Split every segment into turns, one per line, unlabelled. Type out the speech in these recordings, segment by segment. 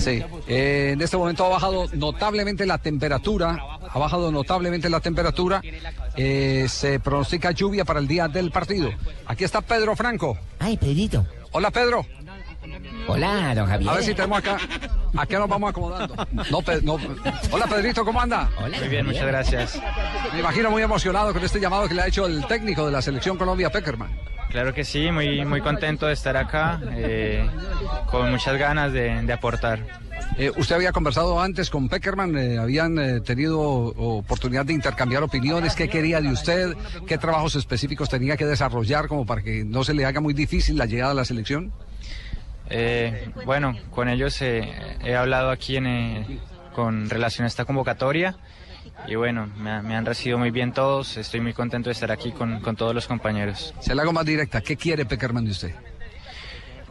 Sí, eh, en este momento ha bajado notablemente la temperatura, ha bajado notablemente la temperatura. Eh, se pronostica lluvia para el día del partido. Aquí está Pedro Franco.
Ay, Pedrito.
Hola, Pedro.
Hola, don Javier.
A ver si tenemos acá. ¿A qué nos vamos acomodando? No, Pe- no. Hola, Pedrito, ¿cómo anda?
Hola,
Muy bien, muchas gracias.
Me imagino muy emocionado con este llamado que le ha hecho el técnico de la selección Colombia, Peckerman.
Claro que sí, muy, muy contento de estar acá, eh, con muchas ganas de, de aportar.
Eh, usted había conversado antes con Peckerman, eh, habían tenido oportunidad de intercambiar opiniones, qué quería de usted, qué trabajos específicos tenía que desarrollar como para que no se le haga muy difícil la llegada a la selección.
Bueno, con ellos he hablado aquí en, con relación a esta convocatoria y bueno, me, ha- me han recibido muy bien todos, estoy muy contento de estar aquí con, con todos los compañeros.
Se la hago más directa, ¿qué quiere Peckerman de usted?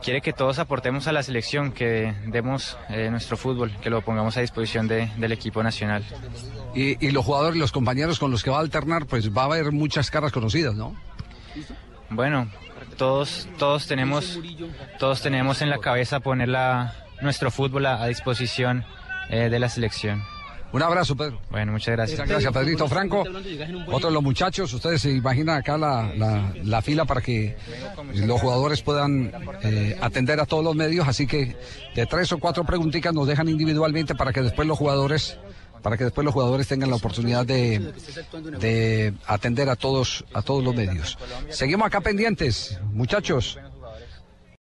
Quiere que todos aportemos a la selección, que demos eh, nuestro fútbol, que lo pongamos a disposición de- del equipo nacional.
Y, y los jugadores, los compañeros con los que va a alternar, pues va a haber muchas caras conocidas, ¿no?
Bueno, todos, todos tenemos, todos tenemos en la cabeza poner la- nuestro fútbol a, a disposición eh, de la selección.
Un abrazo, Pedro.
Bueno, muchas gracias.
Muchas gracias, Pedrito Franco. Otro de los muchachos, ustedes se imaginan acá la, la- la fila para que los jugadores puedan eh, atender a todos los medios, así que de tres o cuatro preguntitas nos dejan individualmente para que después los jugadores para que después los jugadores tengan la oportunidad de, de atender a todos a todos los medios. Seguimos acá pendientes, muchachos.